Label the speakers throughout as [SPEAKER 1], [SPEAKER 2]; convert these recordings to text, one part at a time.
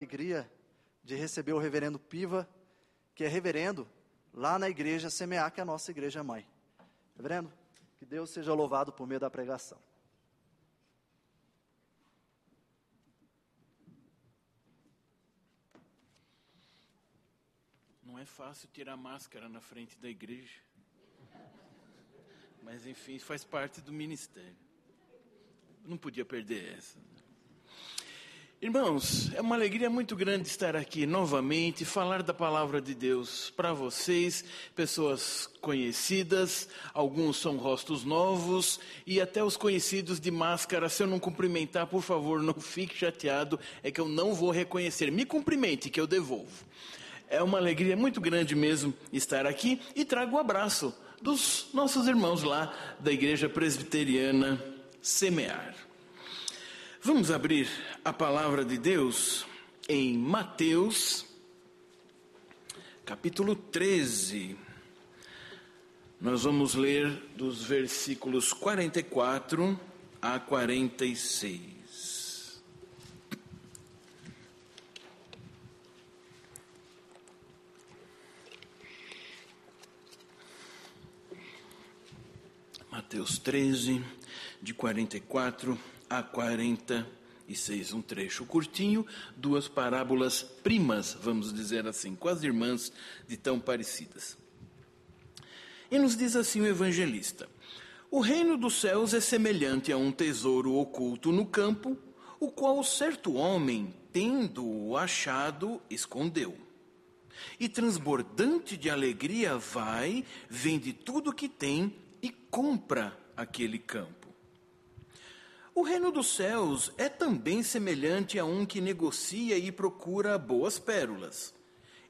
[SPEAKER 1] alegria de receber o reverendo Piva, que é reverendo lá na igreja Semear, que é a nossa igreja mãe. Reverendo, que Deus seja louvado por meio da pregação.
[SPEAKER 2] Não é fácil tirar máscara na frente da igreja. Mas enfim, faz parte do ministério. Não podia perder essa. Irmãos, é uma alegria muito grande estar aqui novamente, falar da palavra de Deus para vocês, pessoas conhecidas, alguns são rostos novos e até os conhecidos de máscara. Se eu não cumprimentar, por favor, não fique chateado, é que eu não vou reconhecer. Me cumprimente, que eu devolvo. É uma alegria muito grande mesmo estar aqui e trago o um abraço dos nossos irmãos lá da Igreja Presbiteriana Semear. Vamos abrir a palavra de Deus em Mateus, capítulo 13. Nós vamos ler dos versículos 44 a 46. Mateus 13, de 44 a 46. Um trecho curtinho, duas parábolas primas, vamos dizer assim, quase irmãs de tão parecidas. E nos diz assim o evangelista: O reino dos céus é semelhante a um tesouro oculto no campo, o qual certo homem, tendo-o achado, escondeu. E transbordante de alegria vai, vende tudo o que tem e compra aquele campo. O reino dos céus é também semelhante a um que negocia e procura boas pérolas.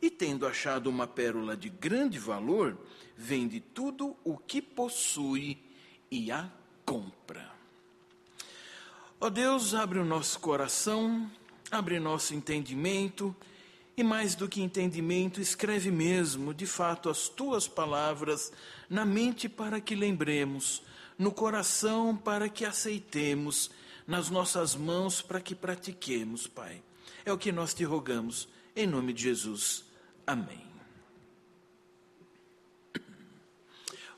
[SPEAKER 2] E tendo achado uma pérola de grande valor, vende tudo o que possui e a compra. Ó Deus, abre o nosso coração, abre nosso entendimento, e mais do que entendimento, escreve mesmo, de fato, as tuas palavras na mente para que lembremos no coração para que aceitemos, nas nossas mãos para que pratiquemos, Pai. É o que nós te rogamos, em nome de Jesus. Amém.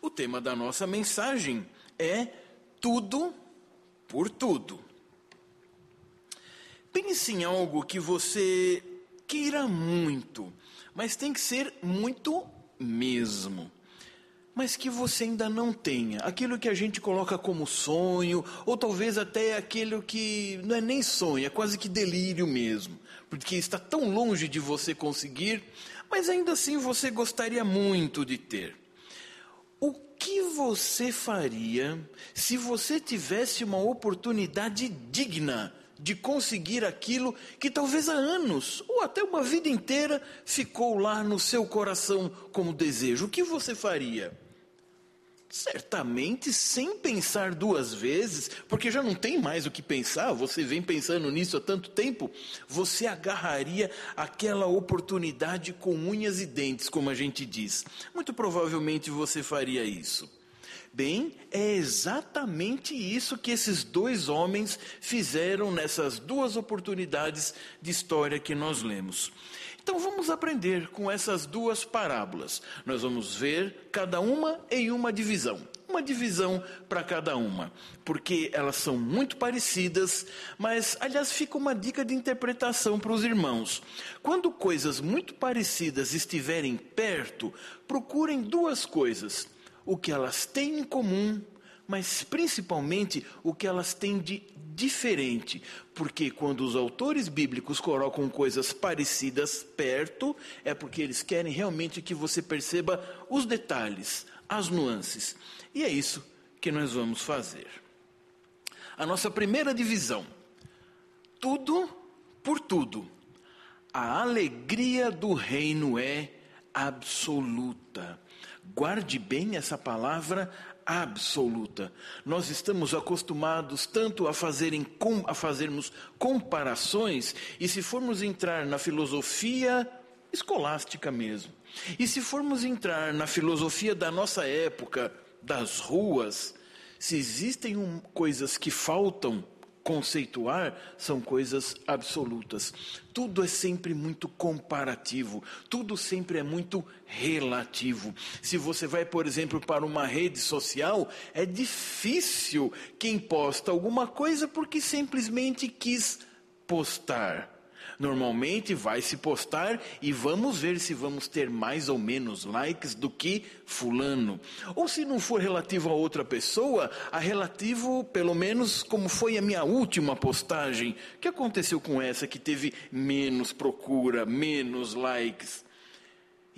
[SPEAKER 2] O tema da nossa mensagem é tudo por tudo. Pense em algo que você queira muito, mas tem que ser muito mesmo mas que você ainda não tenha. Aquilo que a gente coloca como sonho, ou talvez até aquilo que não é nem sonho, é quase que delírio mesmo, porque está tão longe de você conseguir, mas ainda assim você gostaria muito de ter. O que você faria se você tivesse uma oportunidade digna de conseguir aquilo que talvez há anos ou até uma vida inteira ficou lá no seu coração como desejo? O que você faria? Certamente sem pensar duas vezes, porque já não tem mais o que pensar, você vem pensando nisso há tanto tempo, você agarraria aquela oportunidade com unhas e dentes, como a gente diz. Muito provavelmente você faria isso. Bem, é exatamente isso que esses dois homens fizeram nessas duas oportunidades de história que nós lemos. Então vamos aprender com essas duas parábolas. Nós vamos ver cada uma em uma divisão. Uma divisão para cada uma, porque elas são muito parecidas, mas aliás fica uma dica de interpretação para os irmãos. Quando coisas muito parecidas estiverem perto, procurem duas coisas: o que elas têm em comum mas principalmente o que elas têm de diferente. Porque quando os autores bíblicos colocam coisas parecidas perto, é porque eles querem realmente que você perceba os detalhes, as nuances. E é isso que nós vamos fazer. A nossa primeira divisão: tudo por tudo. A alegria do reino é absoluta. Guarde bem essa palavra absoluta. Nós estamos acostumados tanto a, fazerem, a fazermos comparações, e se formos entrar na filosofia escolástica mesmo, e se formos entrar na filosofia da nossa época, das ruas, se existem um, coisas que faltam conceituar são coisas absolutas. Tudo é sempre muito comparativo, tudo sempre é muito relativo. Se você vai, por exemplo, para uma rede social, é difícil quem posta alguma coisa porque simplesmente quis postar. Normalmente vai se postar e vamos ver se vamos ter mais ou menos likes do que fulano. Ou se não for relativo a outra pessoa, a relativo, pelo menos, como foi a minha última postagem. O que aconteceu com essa que teve menos procura, menos likes?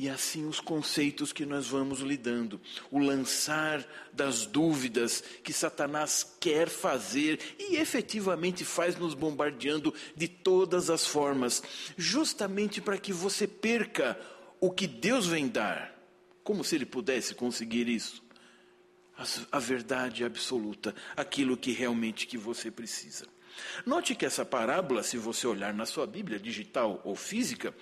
[SPEAKER 2] E assim os conceitos que nós vamos lidando, o lançar das dúvidas que Satanás quer fazer e efetivamente faz nos bombardeando de todas as formas, justamente para que você perca o que Deus vem dar. Como se ele pudesse conseguir isso? A, a verdade absoluta, aquilo que realmente que você precisa. Note que essa parábola, se você olhar na sua Bíblia digital ou física,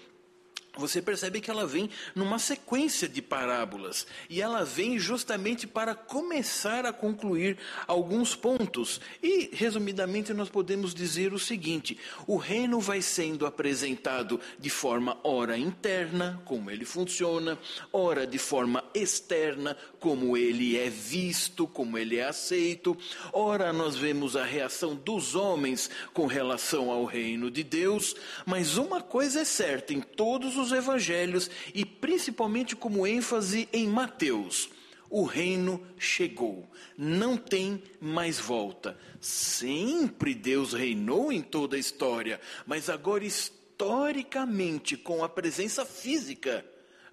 [SPEAKER 2] você percebe que ela vem numa sequência de parábolas e ela vem justamente para começar a concluir alguns pontos. E, resumidamente, nós podemos dizer o seguinte: o reino vai sendo apresentado de forma ora interna, como ele funciona, ora de forma externa, como ele é visto, como ele é aceito. Ora, nós vemos a reação dos homens com relação ao reino de Deus, mas uma coisa é certa em todos os evangelhos e principalmente como ênfase em Mateus. O reino chegou, não tem mais volta. Sempre Deus reinou em toda a história, mas agora historicamente, com a presença física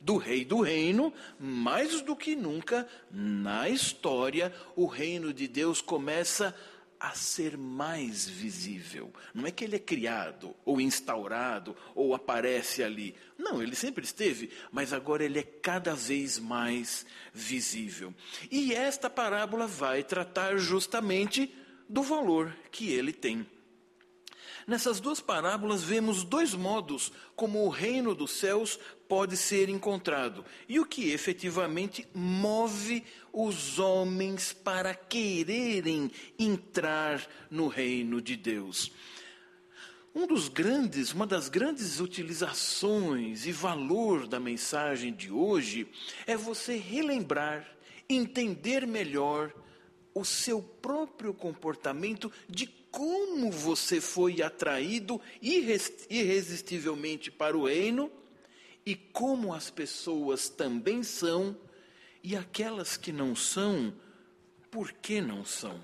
[SPEAKER 2] do rei do reino, mais do que nunca na história, o reino de Deus começa a a ser mais visível. Não é que ele é criado, ou instaurado, ou aparece ali. Não, ele sempre esteve, mas agora ele é cada vez mais visível. E esta parábola vai tratar justamente do valor que ele tem. Nessas duas parábolas vemos dois modos como o reino dos céus pode ser encontrado e o que efetivamente move os homens para quererem entrar no reino de Deus. Um dos grandes, uma das grandes utilizações e valor da mensagem de hoje é você relembrar, entender melhor o seu próprio comportamento de como você foi atraído irresistivelmente para o reino e como as pessoas também são e aquelas que não são, por que não são?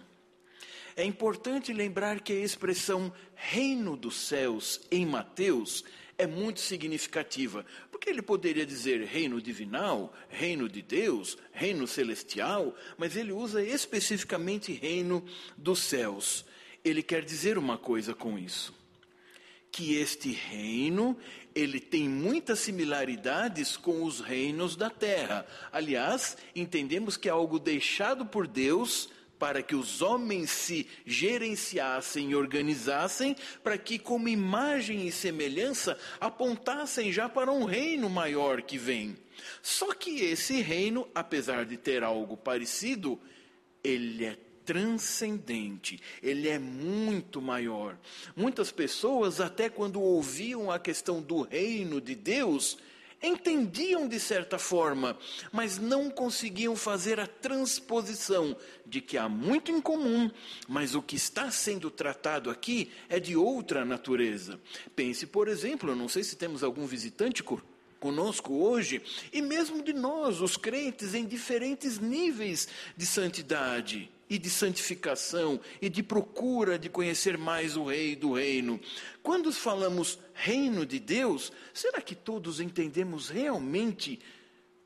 [SPEAKER 2] É importante lembrar que a expressão reino dos céus em Mateus é muito significativa, porque ele poderia dizer reino divinal, reino de Deus, reino celestial, mas ele usa especificamente reino dos céus ele quer dizer uma coisa com isso. Que este reino, ele tem muitas similaridades com os reinos da terra. Aliás, entendemos que é algo deixado por Deus para que os homens se gerenciassem e organizassem, para que, como imagem e semelhança, apontassem já para um reino maior que vem. Só que esse reino, apesar de ter algo parecido, ele é transcendente, ele é muito maior. Muitas pessoas, até quando ouviam a questão do reino de Deus, entendiam de certa forma, mas não conseguiam fazer a transposição de que há muito em comum, mas o que está sendo tratado aqui é de outra natureza. Pense, por exemplo, não sei se temos algum visitante conosco hoje, e mesmo de nós, os crentes, em diferentes níveis de santidade e de santificação e de procura de conhecer mais o Rei do Reino. Quando falamos Reino de Deus, será que todos entendemos realmente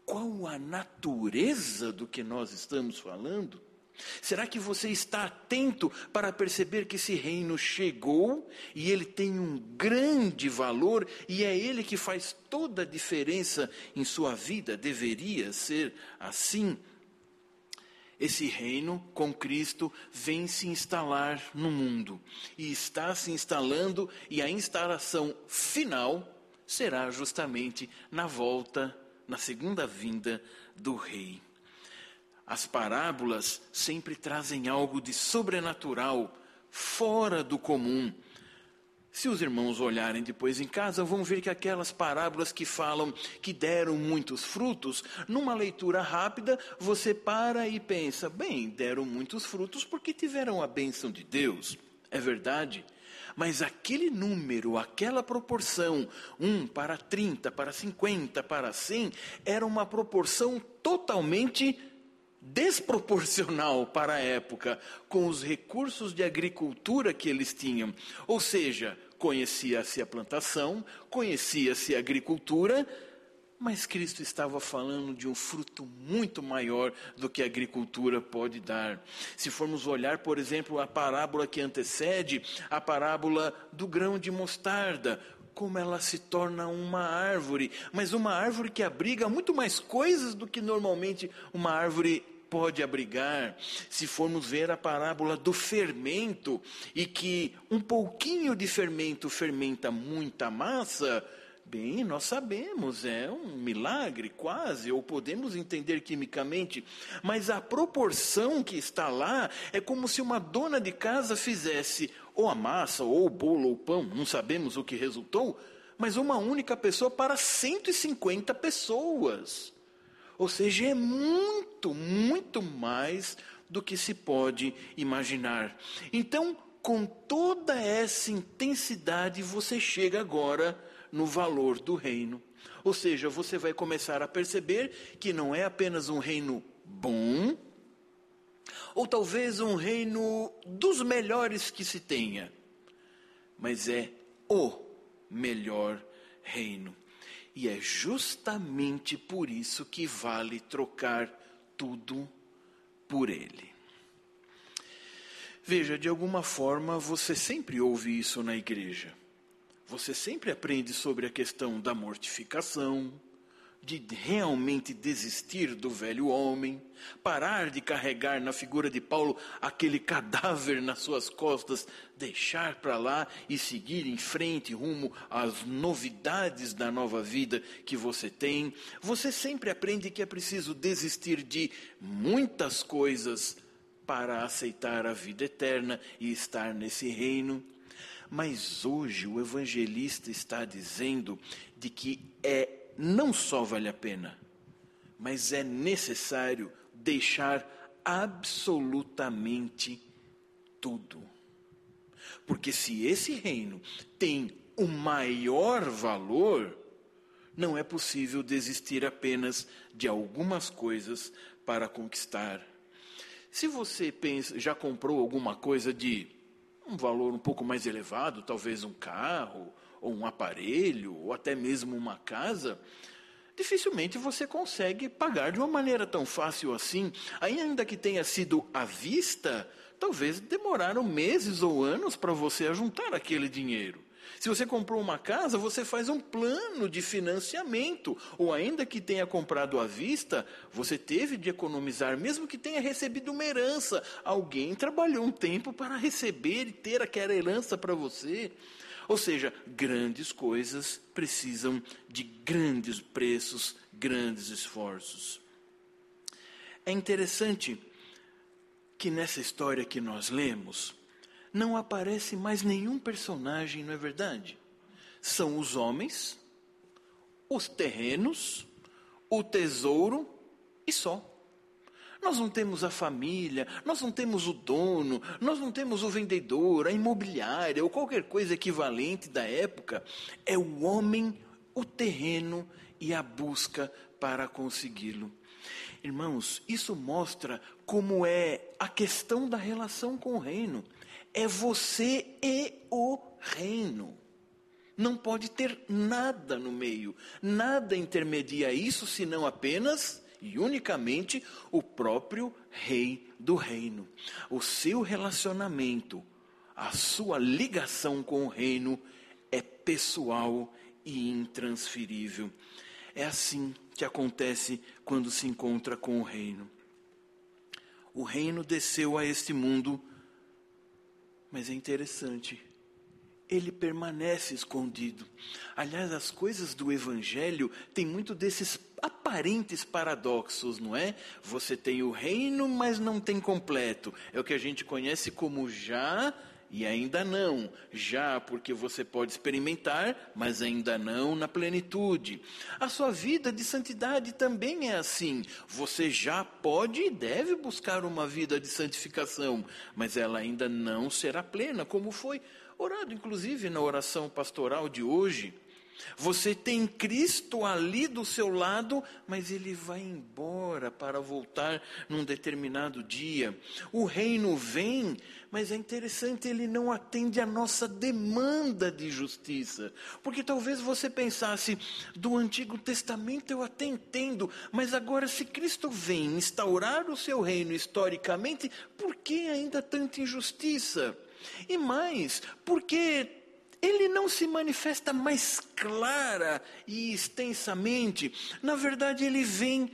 [SPEAKER 2] qual a natureza do que nós estamos falando? Será que você está atento para perceber que esse reino chegou e ele tem um grande valor e é ele que faz toda a diferença em sua vida? Deveria ser assim. Esse reino com Cristo vem se instalar no mundo e está se instalando, e a instalação final será justamente na volta, na segunda vinda do Rei. As parábolas sempre trazem algo de sobrenatural fora do comum. Se os irmãos olharem depois em casa, vão ver que aquelas parábolas que falam que deram muitos frutos, numa leitura rápida, você para e pensa: bem, deram muitos frutos porque tiveram a bênção de Deus. É verdade. Mas aquele número, aquela proporção, 1 para 30, para 50, para 100, era uma proporção totalmente desproporcional para a época, com os recursos de agricultura que eles tinham. Ou seja, conhecia-se a plantação, conhecia-se a agricultura, mas Cristo estava falando de um fruto muito maior do que a agricultura pode dar. Se formos olhar, por exemplo, a parábola que antecede, a parábola do grão de mostarda, como ela se torna uma árvore, mas uma árvore que abriga muito mais coisas do que normalmente uma árvore pode abrigar. Se formos ver a parábola do fermento, e que um pouquinho de fermento fermenta muita massa, Bem, nós sabemos, é um milagre quase, ou podemos entender quimicamente, mas a proporção que está lá é como se uma dona de casa fizesse ou a massa, ou o bolo, ou o pão, não sabemos o que resultou, mas uma única pessoa para 150 pessoas. Ou seja, é muito, muito mais do que se pode imaginar. Então, com toda essa intensidade, você chega agora no valor do reino. Ou seja, você vai começar a perceber que não é apenas um reino bom, ou talvez um reino dos melhores que se tenha, mas é o melhor reino. E é justamente por isso que vale trocar tudo por ele. Veja, de alguma forma você sempre ouve isso na igreja. Você sempre aprende sobre a questão da mortificação, de realmente desistir do velho homem, parar de carregar na figura de Paulo aquele cadáver nas suas costas, deixar para lá e seguir em frente rumo às novidades da nova vida que você tem. Você sempre aprende que é preciso desistir de muitas coisas para aceitar a vida eterna e estar nesse reino. Mas hoje o evangelista está dizendo de que é não só vale a pena, mas é necessário deixar absolutamente tudo. Porque se esse reino tem o maior valor, não é possível desistir apenas de algumas coisas para conquistar. Se você pensa, já comprou alguma coisa de um valor um pouco mais elevado, talvez um carro, ou um aparelho, ou até mesmo uma casa, dificilmente você consegue pagar de uma maneira tão fácil assim, ainda que tenha sido à vista, talvez demoraram meses ou anos para você ajuntar aquele dinheiro. Se você comprou uma casa, você faz um plano de financiamento, ou ainda que tenha comprado à vista, você teve de economizar, mesmo que tenha recebido uma herança. Alguém trabalhou um tempo para receber e ter aquela herança para você. Ou seja, grandes coisas precisam de grandes preços, grandes esforços. É interessante que nessa história que nós lemos, não aparece mais nenhum personagem, não é verdade? São os homens, os terrenos, o tesouro e só. Nós não temos a família, nós não temos o dono, nós não temos o vendedor, a imobiliária ou qualquer coisa equivalente da época. É o homem, o terreno e a busca para consegui-lo. Irmãos, isso mostra como é a questão da relação com o reino. É você e o reino. Não pode ter nada no meio, nada intermedia isso senão apenas e unicamente o próprio rei do reino. O seu relacionamento, a sua ligação com o reino é pessoal e intransferível. É assim que acontece quando se encontra com o reino. O reino desceu a este mundo, mas é interessante ele permanece escondido. Aliás, as coisas do Evangelho têm muito desses aparentes paradoxos, não é? Você tem o reino, mas não tem completo. É o que a gente conhece como já e ainda não. Já porque você pode experimentar, mas ainda não na plenitude. A sua vida de santidade também é assim. Você já pode e deve buscar uma vida de santificação, mas ela ainda não será plena, como foi orado, inclusive, na oração pastoral de hoje. Você tem Cristo ali do seu lado, mas ele vai embora para voltar num determinado dia. O reino vem, mas é interessante, ele não atende a nossa demanda de justiça. Porque talvez você pensasse, do Antigo Testamento eu até entendo, mas agora se Cristo vem instaurar o seu reino historicamente, por que ainda tanta injustiça? E mais, porque ele não se manifesta mais clara e extensamente. Na verdade, ele vem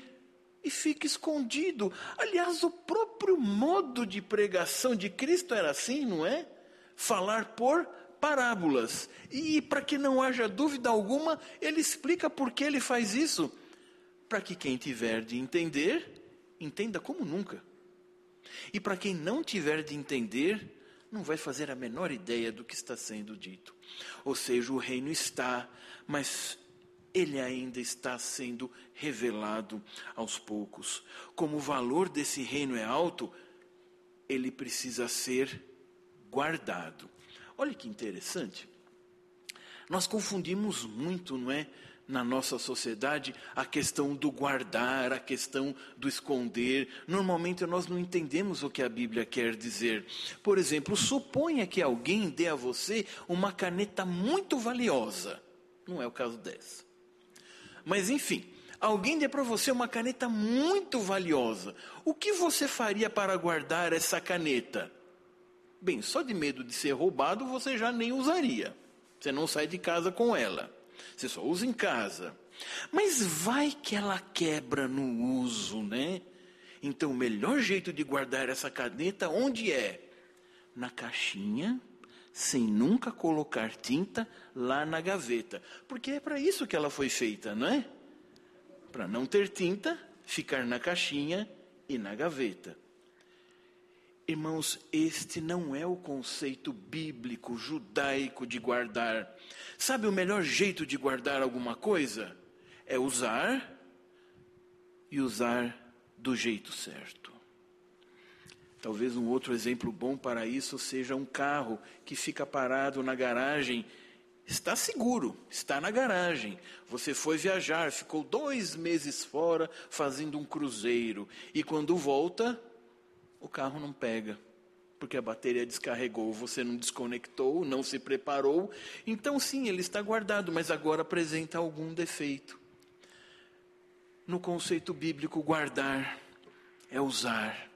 [SPEAKER 2] e fica escondido. Aliás, o próprio modo de pregação de Cristo era assim, não é? Falar por parábolas. E para que não haja dúvida alguma, ele explica por que ele faz isso. Para que quem tiver de entender, entenda como nunca. E para quem não tiver de entender, não vai fazer a menor ideia do que está sendo dito. Ou seja, o reino está, mas ele ainda está sendo revelado aos poucos. Como o valor desse reino é alto, ele precisa ser guardado. Olha que interessante. Nós confundimos muito, não é? Na nossa sociedade a questão do guardar, a questão do esconder. Normalmente nós não entendemos o que a Bíblia quer dizer. Por exemplo, suponha que alguém dê a você uma caneta muito valiosa. Não é o caso dessa. Mas enfim, alguém dê para você uma caneta muito valiosa. O que você faria para guardar essa caneta? Bem, só de medo de ser roubado você já nem usaria. Você não sai de casa com ela. Você só usa em casa. Mas vai que ela quebra no uso, né? Então, o melhor jeito de guardar essa caneta onde é? Na caixinha, sem nunca colocar tinta lá na gaveta. Porque é para isso que ela foi feita, não é? Para não ter tinta, ficar na caixinha e na gaveta. Irmãos, este não é o conceito bíblico, judaico de guardar. Sabe o melhor jeito de guardar alguma coisa? É usar e usar do jeito certo. Talvez um outro exemplo bom para isso seja um carro que fica parado na garagem. Está seguro, está na garagem. Você foi viajar, ficou dois meses fora fazendo um cruzeiro. E quando volta, o carro não pega porque a bateria descarregou, você não desconectou, não se preparou. Então, sim, ele está guardado, mas agora apresenta algum defeito. No conceito bíblico, guardar é usar.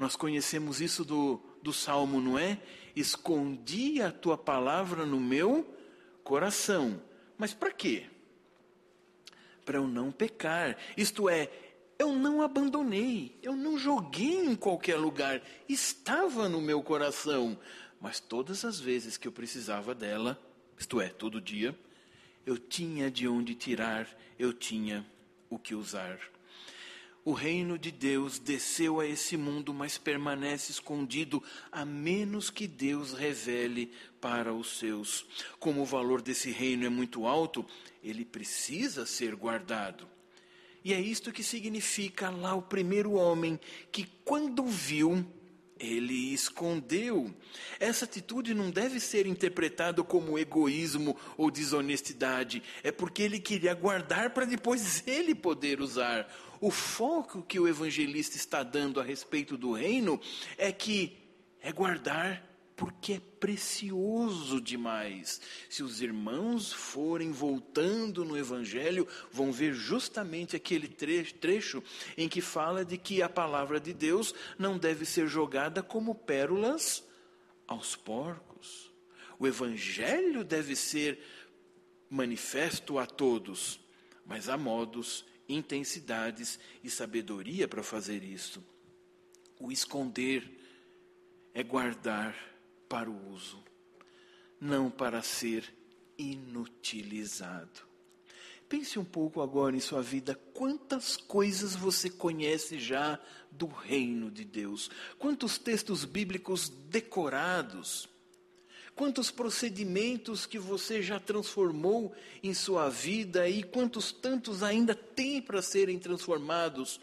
[SPEAKER 2] Nós conhecemos isso do, do salmo, não é? Escondi a tua palavra no meu coração. Mas para quê? Para eu não pecar. Isto é, eu não abandonei, eu não joguei em qualquer lugar, estava no meu coração. Mas todas as vezes que eu precisava dela, isto é, todo dia, eu tinha de onde tirar, eu tinha o que usar. O reino de Deus desceu a esse mundo, mas permanece escondido, a menos que Deus revele para os seus. Como o valor desse reino é muito alto, ele precisa ser guardado. E é isto que significa lá o primeiro homem, que quando viu, ele escondeu. Essa atitude não deve ser interpretada como egoísmo ou desonestidade, é porque ele queria guardar para depois ele poder usar. O foco que o evangelista está dando a respeito do reino é que é guardar porque é precioso demais. Se os irmãos forem voltando no Evangelho, vão ver justamente aquele trecho em que fala de que a palavra de Deus não deve ser jogada como pérolas aos porcos. O Evangelho deve ser manifesto a todos, mas há modos, intensidades e sabedoria para fazer isso. O esconder é guardar para o uso, não para ser inutilizado. Pense um pouco agora em sua vida, quantas coisas você conhece já do reino de Deus? Quantos textos bíblicos decorados? quantos procedimentos que você já transformou em sua vida e quantos tantos ainda tem para serem transformados,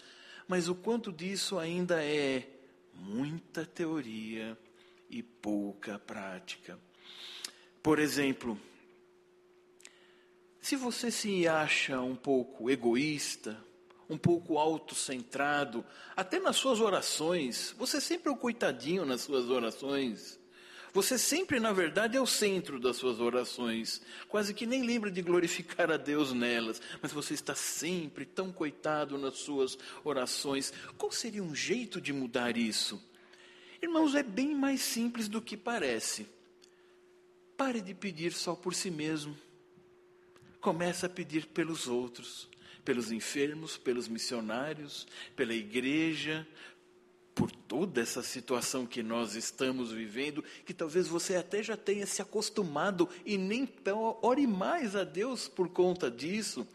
[SPEAKER 2] mas o quanto disso ainda é muita teoria e pouca prática. Por exemplo, se você se acha um pouco egoísta, um pouco autocentrado, até nas suas orações, você sempre é o coitadinho nas suas orações. Você sempre, na verdade, é o centro das suas orações. Quase que nem lembra de glorificar a Deus nelas, mas você está sempre tão coitado nas suas orações. Qual seria um jeito de mudar isso? Irmãos, é bem mais simples do que parece. Pare de pedir só por si mesmo. Comece a pedir pelos outros, pelos enfermos, pelos missionários, pela igreja, por toda essa situação que nós estamos vivendo, que talvez você até já tenha se acostumado e nem ore mais a Deus por conta disso.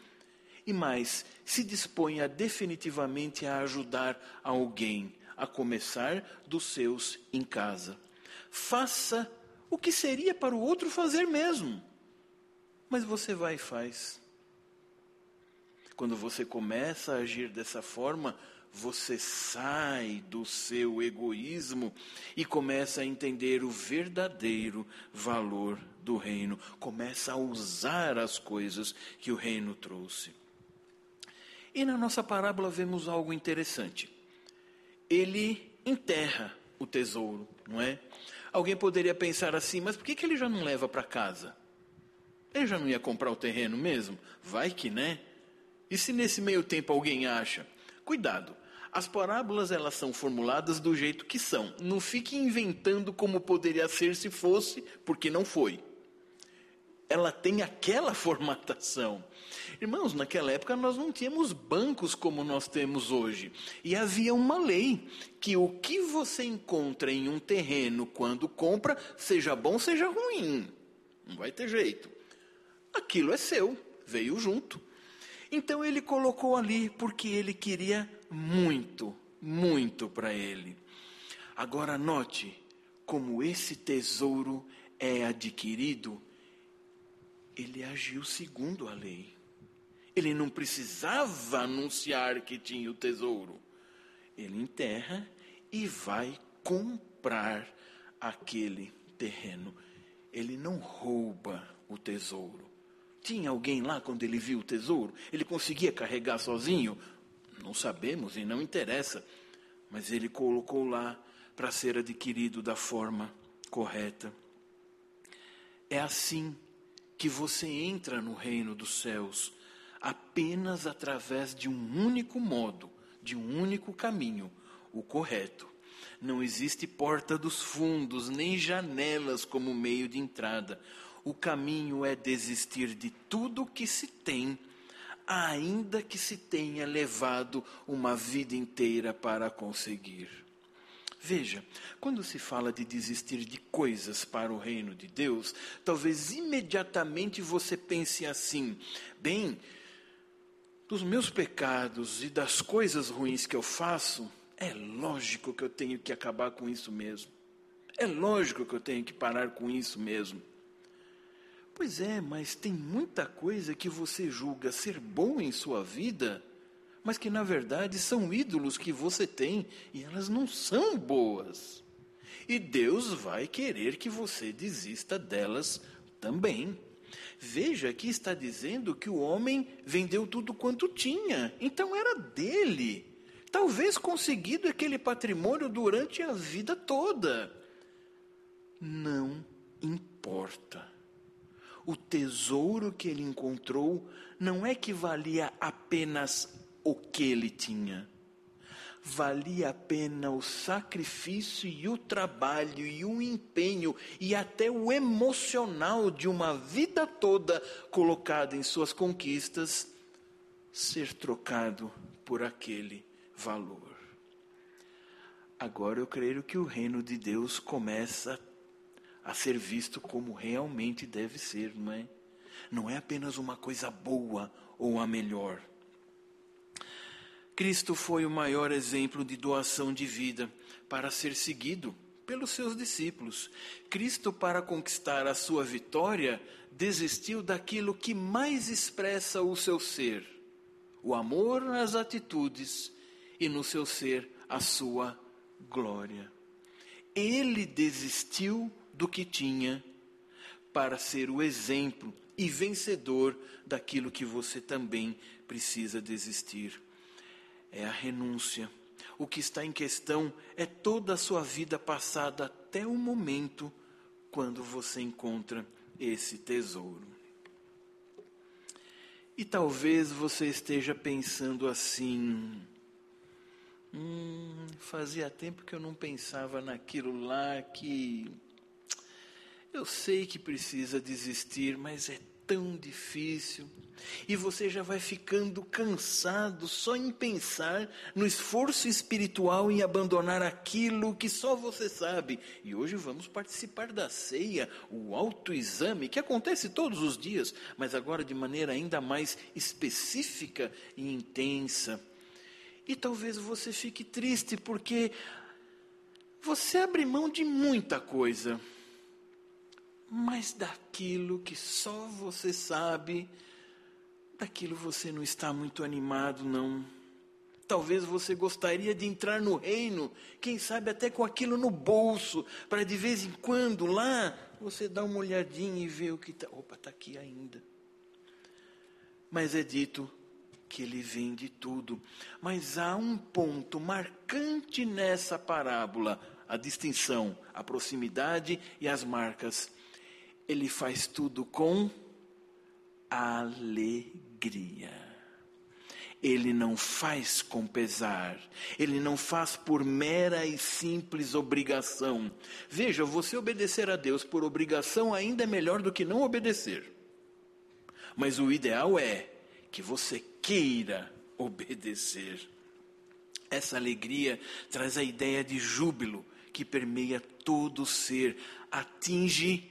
[SPEAKER 2] E mais, se disponha definitivamente a ajudar alguém, a começar dos seus em casa. Faça o que seria para o outro fazer mesmo. Mas você vai e faz. Quando você começa a agir dessa forma, você sai do seu egoísmo e começa a entender o verdadeiro valor do reino, começa a usar as coisas que o reino trouxe. E na nossa parábola vemos algo interessante. Ele enterra o tesouro, não é? Alguém poderia pensar assim, mas por que, que ele já não leva para casa? Ele já não ia comprar o terreno mesmo? Vai que, né? E se nesse meio tempo alguém acha? Cuidado, as parábolas elas são formuladas do jeito que são. Não fique inventando como poderia ser se fosse, porque não foi. Ela tem aquela formatação. Irmãos, naquela época nós não tínhamos bancos como nós temos hoje. E havia uma lei que o que você encontra em um terreno quando compra, seja bom, seja ruim. Não vai ter jeito. Aquilo é seu, veio junto. Então ele colocou ali porque ele queria muito, muito para ele. Agora note como esse tesouro é adquirido. Ele agiu segundo a lei. Ele não precisava anunciar que tinha o tesouro. Ele enterra e vai comprar aquele terreno. Ele não rouba o tesouro. Tinha alguém lá quando ele viu o tesouro? Ele conseguia carregar sozinho? Não sabemos e não interessa. Mas ele colocou lá para ser adquirido da forma correta. É assim que você entra no reino dos céus, apenas através de um único modo, de um único caminho, o correto. Não existe porta dos fundos, nem janelas como meio de entrada o caminho é desistir de tudo o que se tem, ainda que se tenha levado uma vida inteira para conseguir. Veja, quando se fala de desistir de coisas para o reino de Deus, talvez imediatamente você pense assim: bem, dos meus pecados e das coisas ruins que eu faço, é lógico que eu tenho que acabar com isso mesmo. É lógico que eu tenho que parar com isso mesmo. Pois é, mas tem muita coisa que você julga ser bom em sua vida, mas que na verdade são ídolos que você tem e elas não são boas. E Deus vai querer que você desista delas também. Veja que está dizendo que o homem vendeu tudo quanto tinha, então era dele. Talvez conseguido aquele patrimônio durante a vida toda. Não importa o tesouro que ele encontrou não é que valia apenas o que ele tinha. Valia a pena o sacrifício e o trabalho e o empenho e até o emocional de uma vida toda colocada em suas conquistas ser trocado por aquele valor. Agora eu creio que o reino de Deus começa a ser visto como realmente deve ser, não é? Não é apenas uma coisa boa ou a melhor. Cristo foi o maior exemplo de doação de vida para ser seguido pelos seus discípulos. Cristo, para conquistar a sua vitória, desistiu daquilo que mais expressa o seu ser: o amor nas atitudes e no seu ser a sua glória. Ele desistiu do que tinha para ser o exemplo e vencedor daquilo que você também precisa desistir. É a renúncia. O que está em questão é toda a sua vida passada até o momento quando você encontra esse tesouro. E talvez você esteja pensando assim: hum, fazia tempo que eu não pensava naquilo lá que eu sei que precisa desistir, mas é tão difícil. E você já vai ficando cansado só em pensar no esforço espiritual em abandonar aquilo que só você sabe. E hoje vamos participar da ceia, o autoexame, que acontece todos os dias, mas agora de maneira ainda mais específica e intensa. E talvez você fique triste porque você abre mão de muita coisa mas daquilo que só você sabe, daquilo você não está muito animado, não. Talvez você gostaria de entrar no reino, quem sabe até com aquilo no bolso, para de vez em quando lá você dar uma olhadinha e ver o que está. Opa, está aqui ainda. Mas é dito que ele vende tudo. Mas há um ponto marcante nessa parábola: a distinção, a proximidade e as marcas ele faz tudo com alegria. Ele não faz com pesar, ele não faz por mera e simples obrigação. Veja, você obedecer a Deus por obrigação ainda é melhor do que não obedecer. Mas o ideal é que você queira obedecer. Essa alegria traz a ideia de júbilo que permeia todo o ser, atinge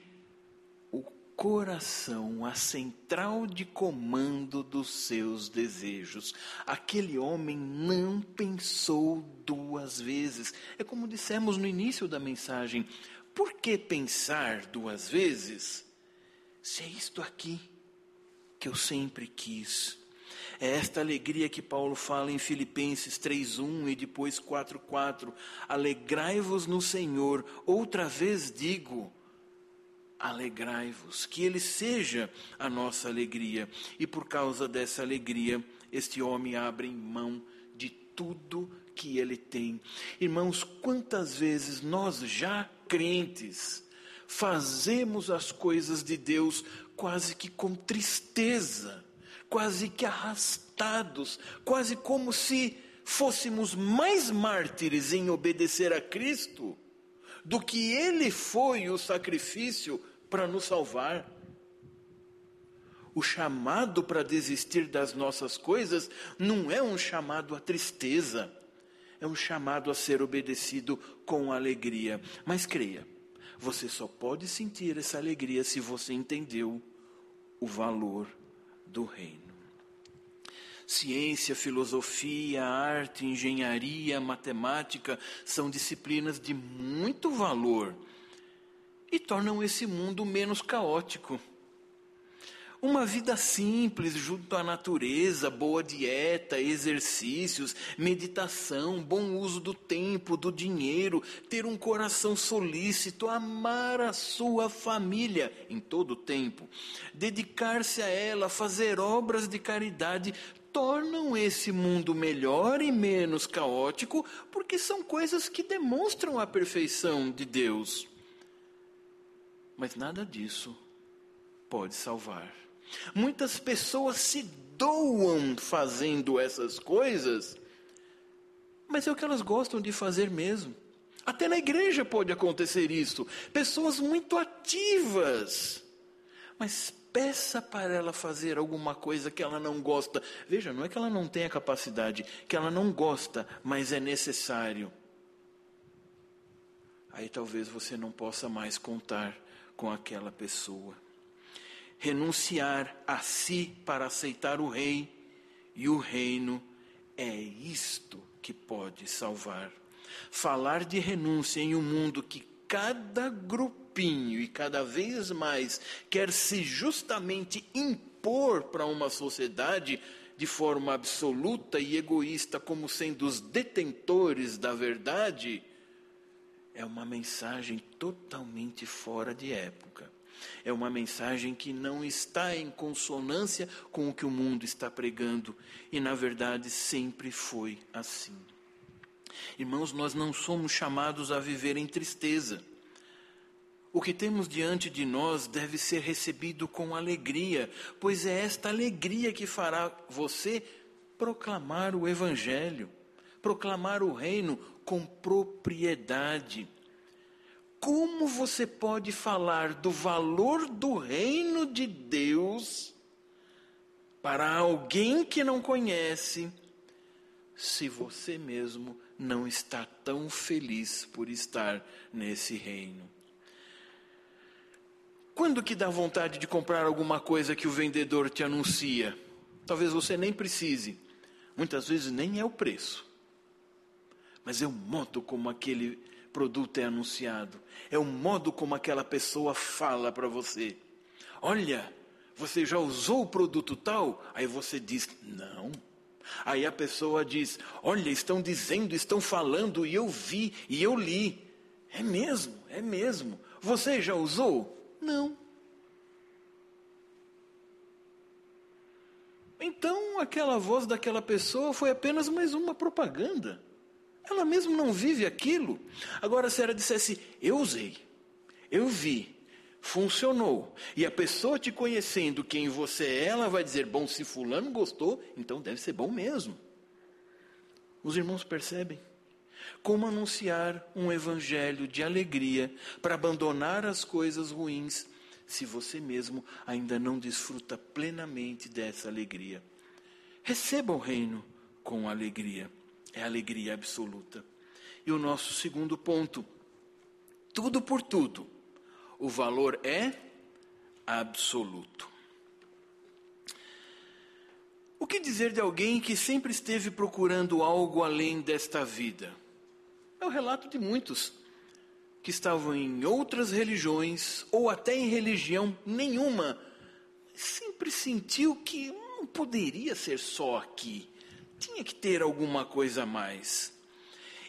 [SPEAKER 2] coração, a central de comando dos seus desejos. Aquele homem não pensou duas vezes. É como dissemos no início da mensagem: por que pensar duas vezes? Se é isto aqui que eu sempre quis. É esta alegria que Paulo fala em Filipenses 3:1 e depois 4:4. Alegrai-vos no Senhor. Outra vez digo, alegrai-vos, que Ele seja a nossa alegria. E por causa dessa alegria, este homem abre mão de tudo que ele tem. Irmãos, quantas vezes nós já crentes fazemos as coisas de Deus quase que com tristeza, quase que arrastados, quase como se fôssemos mais mártires em obedecer a Cristo do que ele foi o sacrifício para nos salvar. O chamado para desistir das nossas coisas não é um chamado à tristeza, é um chamado a ser obedecido com alegria. Mas creia, você só pode sentir essa alegria se você entendeu o valor do reino. Ciência, filosofia, arte, engenharia, matemática são disciplinas de muito valor e tornam esse mundo menos caótico. Uma vida simples junto à natureza, boa dieta, exercícios, meditação, bom uso do tempo, do dinheiro, ter um coração solícito, amar a sua família em todo o tempo, dedicar-se a ela, fazer obras de caridade, tornam esse mundo melhor e menos caótico, porque são coisas que demonstram a perfeição de Deus. Mas nada disso pode salvar. Muitas pessoas se doam fazendo essas coisas, mas é o que elas gostam de fazer mesmo. Até na igreja pode acontecer isso. Pessoas muito ativas, mas peça para ela fazer alguma coisa que ela não gosta. Veja, não é que ela não tenha capacidade, que ela não gosta, mas é necessário. Aí talvez você não possa mais contar com aquela pessoa. Renunciar a si para aceitar o rei e o reino é isto que pode salvar. Falar de renúncia em um mundo que cada grupinho e cada vez mais quer se justamente impor para uma sociedade de forma absoluta e egoísta como sendo os detentores da verdade, é uma mensagem totalmente fora de época. É uma mensagem que não está em consonância com o que o mundo está pregando e, na verdade, sempre foi assim. Irmãos, nós não somos chamados a viver em tristeza. O que temos diante de nós deve ser recebido com alegria, pois é esta alegria que fará você proclamar o Evangelho, proclamar o Reino com propriedade. Como você pode falar do valor do Reino de Deus para alguém que não conhece, se você mesmo não está tão feliz por estar nesse reino? Quando que dá vontade de comprar alguma coisa que o vendedor te anuncia? Talvez você nem precise. Muitas vezes nem é o preço. Mas é o modo como aquele produto é anunciado. É o modo como aquela pessoa fala para você. Olha, você já usou o produto tal? Aí você diz: Não. Aí a pessoa diz: Olha, estão dizendo, estão falando, e eu vi, e eu li. É mesmo, é mesmo. Você já usou? Não. Então, aquela voz daquela pessoa foi apenas mais uma propaganda. Ela mesmo não vive aquilo. Agora, se ela dissesse, eu usei, eu vi, funcionou, e a pessoa te conhecendo quem você é, ela vai dizer: bom, se Fulano gostou, então deve ser bom mesmo. Os irmãos percebem? Como anunciar um evangelho de alegria para abandonar as coisas ruins, se você mesmo ainda não desfruta plenamente dessa alegria? Receba o reino com alegria, é alegria absoluta. E o nosso segundo ponto, tudo por tudo, o valor é absoluto. O que dizer de alguém que sempre esteve procurando algo além desta vida? É o relato de muitos que estavam em outras religiões ou até em religião nenhuma, sempre sentiu que não poderia ser só aqui, tinha que ter alguma coisa a mais.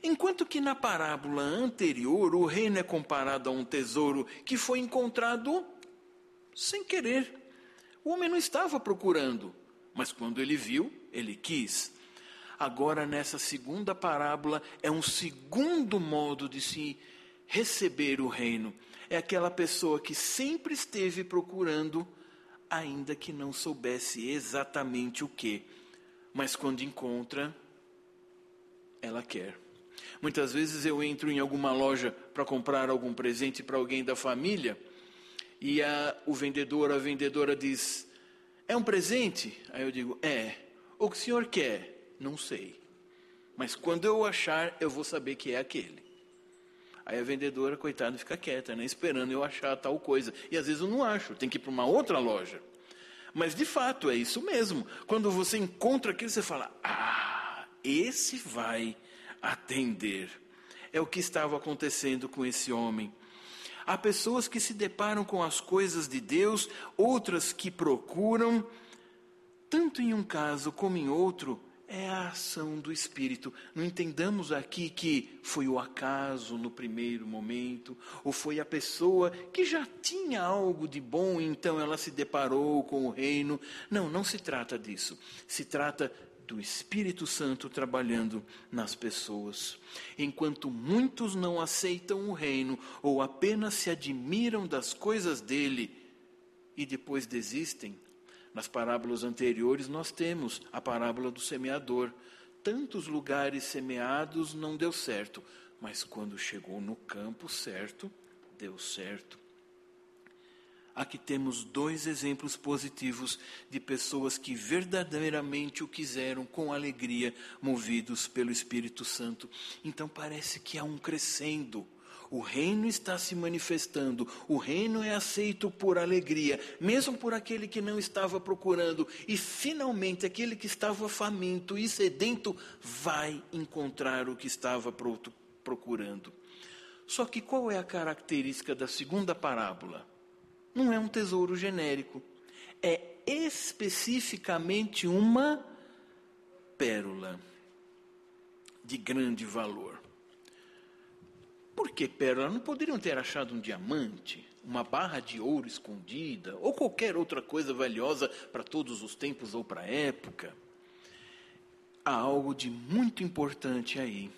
[SPEAKER 2] Enquanto que na parábola anterior o reino é comparado a um tesouro que foi encontrado sem querer. O homem não estava procurando, mas quando ele viu, ele quis. Agora, nessa segunda parábola, é um segundo modo de se receber o reino. É aquela pessoa que sempre esteve procurando, ainda que não soubesse exatamente o que, mas quando encontra, ela quer. Muitas vezes eu entro em alguma loja para comprar algum presente para alguém da família e a, o vendedor, a vendedora diz: É um presente? Aí eu digo: É. O que o senhor quer? Não sei. Mas quando eu achar, eu vou saber que é aquele. Aí a vendedora, coitada, fica quieta, né? Esperando eu achar tal coisa. E às vezes eu não acho, tem que ir para uma outra loja. Mas de fato é isso mesmo. Quando você encontra aquilo, você fala: Ah, esse vai atender. É o que estava acontecendo com esse homem. Há pessoas que se deparam com as coisas de Deus, outras que procuram, tanto em um caso como em outro, é a ação do Espírito. Não entendamos aqui que foi o acaso no primeiro momento, ou foi a pessoa que já tinha algo de bom, então ela se deparou com o reino. Não, não se trata disso. Se trata do Espírito Santo trabalhando nas pessoas. Enquanto muitos não aceitam o reino ou apenas se admiram das coisas dele e depois desistem, nas parábolas anteriores, nós temos a parábola do semeador. Tantos lugares semeados não deu certo, mas quando chegou no campo certo, deu certo. Aqui temos dois exemplos positivos de pessoas que verdadeiramente o quiseram com alegria, movidos pelo Espírito Santo. Então parece que há um crescendo o reino está se manifestando, o reino é aceito por alegria, mesmo por aquele que não estava procurando, e finalmente aquele que estava faminto e sedento vai encontrar o que estava procurando. Só que qual é a característica da segunda parábola? Não é um tesouro genérico, é especificamente uma pérola de grande valor. Por que pérola? Não poderiam ter achado um diamante, uma barra de ouro escondida, ou qualquer outra coisa valiosa para todos os tempos ou para a época? Há algo de muito importante aí.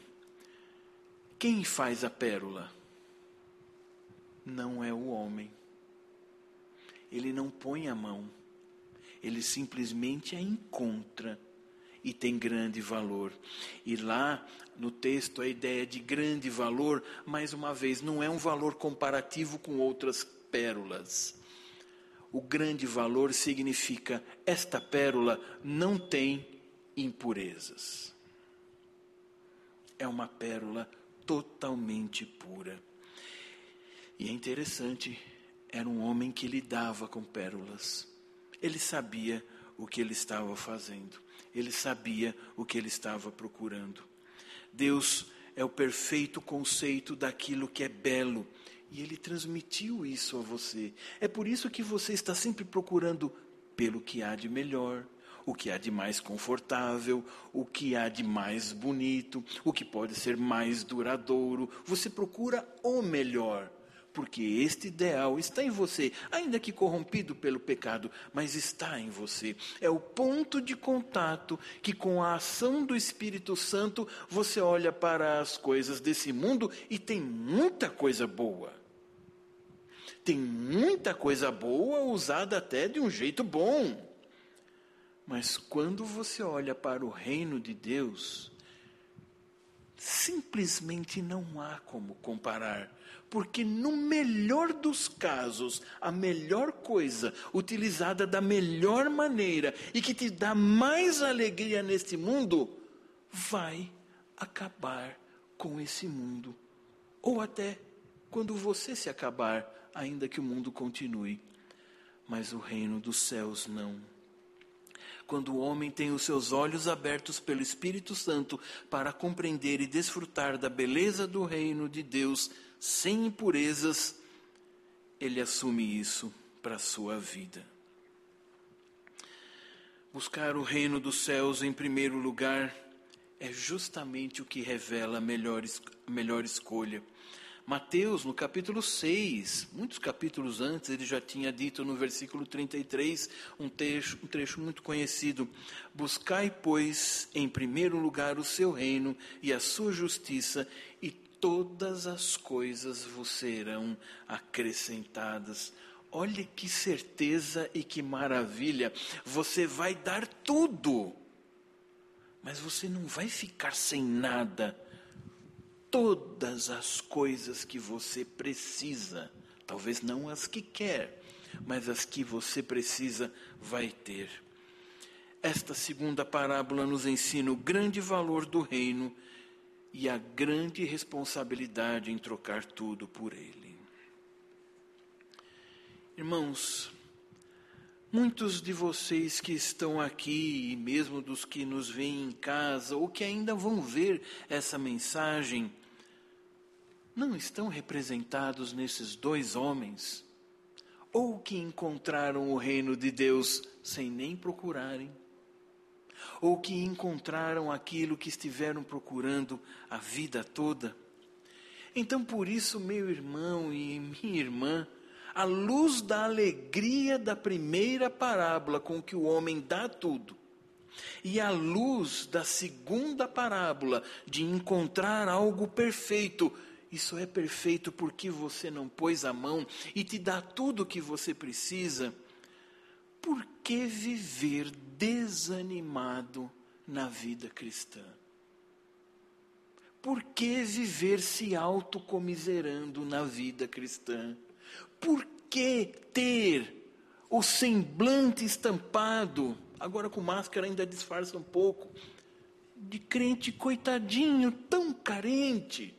[SPEAKER 2] Quem faz a pérola? Não é o homem. Ele não põe a mão. Ele simplesmente a encontra e tem grande valor. E lá no texto a ideia de grande valor, mais uma vez, não é um valor comparativo com outras pérolas. O grande valor significa esta pérola não tem impurezas. É uma pérola totalmente pura. E é interessante, era um homem que lidava com pérolas. Ele sabia o que ele estava fazendo. Ele sabia o que ele estava procurando. Deus é o perfeito conceito daquilo que é belo. E ele transmitiu isso a você. É por isso que você está sempre procurando pelo que há de melhor, o que há de mais confortável, o que há de mais bonito, o que pode ser mais duradouro. Você procura o melhor, porque este ideal está em você, ainda que corrompido pelo pecado, mas está em você. É o ponto de contato que, com a ação do Espírito Santo, você olha para as coisas desse mundo e tem muita coisa boa. Tem muita coisa boa usada até de um jeito bom. Mas quando você olha para o reino de Deus, simplesmente não há como comparar. Porque, no melhor dos casos, a melhor coisa, utilizada da melhor maneira e que te dá mais alegria neste mundo, vai acabar com esse mundo. Ou até quando você se acabar, ainda que o mundo continue. Mas o reino dos céus não quando o homem tem os seus olhos abertos pelo Espírito Santo para compreender e desfrutar da beleza do reino de Deus sem impurezas, ele assume isso para a sua vida. Buscar o reino dos céus em primeiro lugar é justamente o que revela a melhor, melhor escolha. Mateus, no capítulo 6, muitos capítulos antes, ele já tinha dito no versículo 33, um trecho, um trecho muito conhecido: Buscai, pois, em primeiro lugar o seu reino e a sua justiça, e todas as coisas vos serão acrescentadas. Olhe que certeza e que maravilha! Você vai dar tudo, mas você não vai ficar sem nada todas as coisas que você precisa, talvez não as que quer, mas as que você precisa vai ter. Esta segunda parábola nos ensina o grande valor do reino e a grande responsabilidade em trocar tudo por ele. Irmãos, muitos de vocês que estão aqui, e mesmo dos que nos veem em casa, ou que ainda vão ver essa mensagem, não estão representados nesses dois homens? Ou que encontraram o reino de Deus sem nem procurarem? Ou que encontraram aquilo que estiveram procurando a vida toda? Então, por isso, meu irmão e minha irmã, à luz da alegria da primeira parábola com que o homem dá tudo, e à luz da segunda parábola de encontrar algo perfeito isso é perfeito porque você não pôs a mão e te dá tudo o que você precisa. Por que viver desanimado na vida cristã? Por que viver se autocomiserando na vida cristã? Por que ter o semblante estampado, agora com máscara ainda disfarça um pouco, de crente coitadinho, tão carente?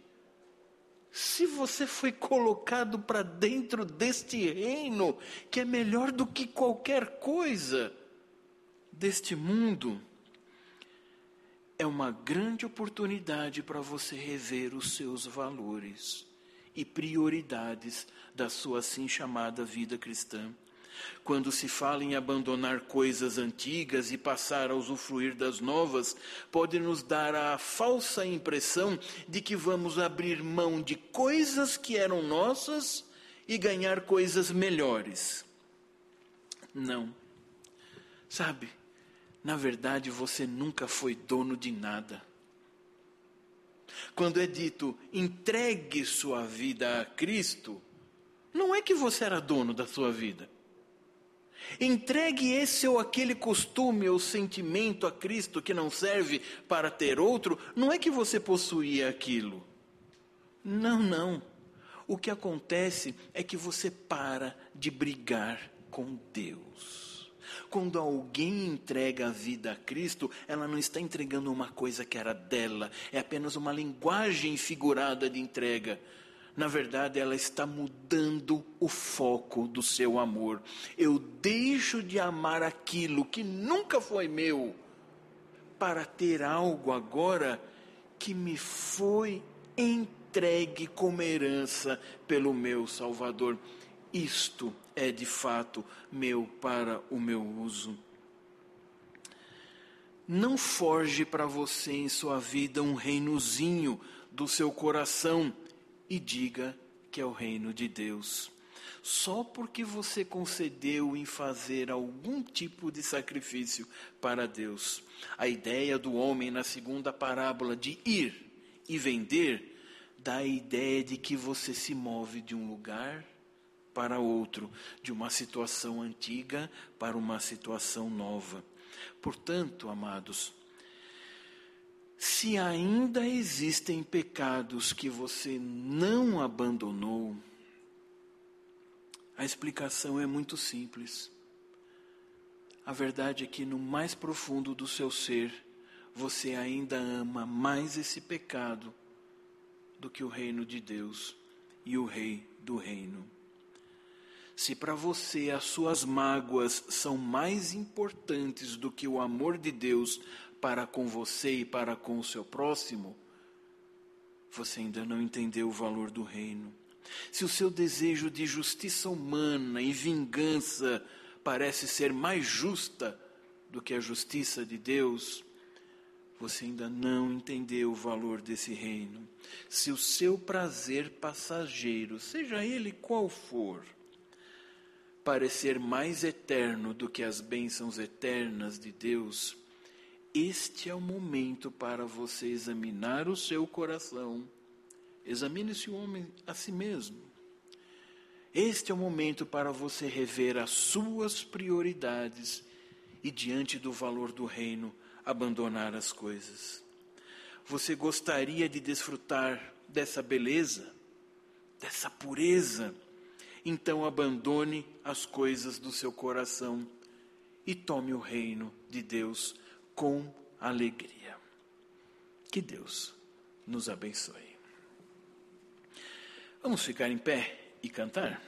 [SPEAKER 2] Se você foi colocado para dentro deste reino, que é melhor do que qualquer coisa deste mundo, é uma grande oportunidade para você rever os seus valores e prioridades da sua assim chamada vida cristã. Quando se fala em abandonar coisas antigas e passar a usufruir das novas, pode nos dar a falsa impressão de que vamos abrir mão de coisas que eram nossas e ganhar coisas melhores. Não. Sabe, na verdade você nunca foi dono de nada. Quando é dito entregue sua vida a Cristo, não é que você era dono da sua vida. Entregue esse ou aquele costume ou sentimento a Cristo que não serve para ter outro, não é que você possuía aquilo. Não, não. O que acontece é que você para de brigar com Deus. Quando alguém entrega a vida a Cristo, ela não está entregando uma coisa que era dela, é apenas uma linguagem figurada de entrega. Na verdade, ela está mudando o foco do seu amor. Eu deixo de amar aquilo que nunca foi meu para ter algo agora que me foi entregue como herança pelo meu Salvador. Isto é de fato meu para o meu uso. Não forge para você em sua vida um reinozinho do seu coração e diga que é o reino de Deus. Só porque você concedeu em fazer algum tipo de sacrifício para Deus. A ideia do homem na segunda parábola de ir e vender dá a ideia de que você se move de um lugar para outro, de uma situação antiga para uma situação nova. Portanto, amados, se ainda existem pecados que você não abandonou, a explicação é muito simples. A verdade é que no mais profundo do seu ser, você ainda ama mais esse pecado do que o reino de Deus e o rei do reino. Se para você as suas mágoas são mais importantes do que o amor de Deus para com você e para com o seu próximo, você ainda não entendeu o valor do reino. Se o seu desejo de justiça humana e vingança parece ser mais justa do que a justiça de Deus, você ainda não entendeu o valor desse reino. Se o seu prazer passageiro, seja ele qual for, parecer mais eterno do que as bênçãos eternas de Deus, este é o momento para você examinar o seu coração. Examine-se o homem a si mesmo. Este é o momento para você rever as suas prioridades e, diante do valor do reino, abandonar as coisas. Você gostaria de desfrutar dessa beleza, dessa pureza? Então abandone as coisas do seu coração e tome o reino de Deus com alegria. Que Deus nos abençoe. Vamos ficar em pé e cantar?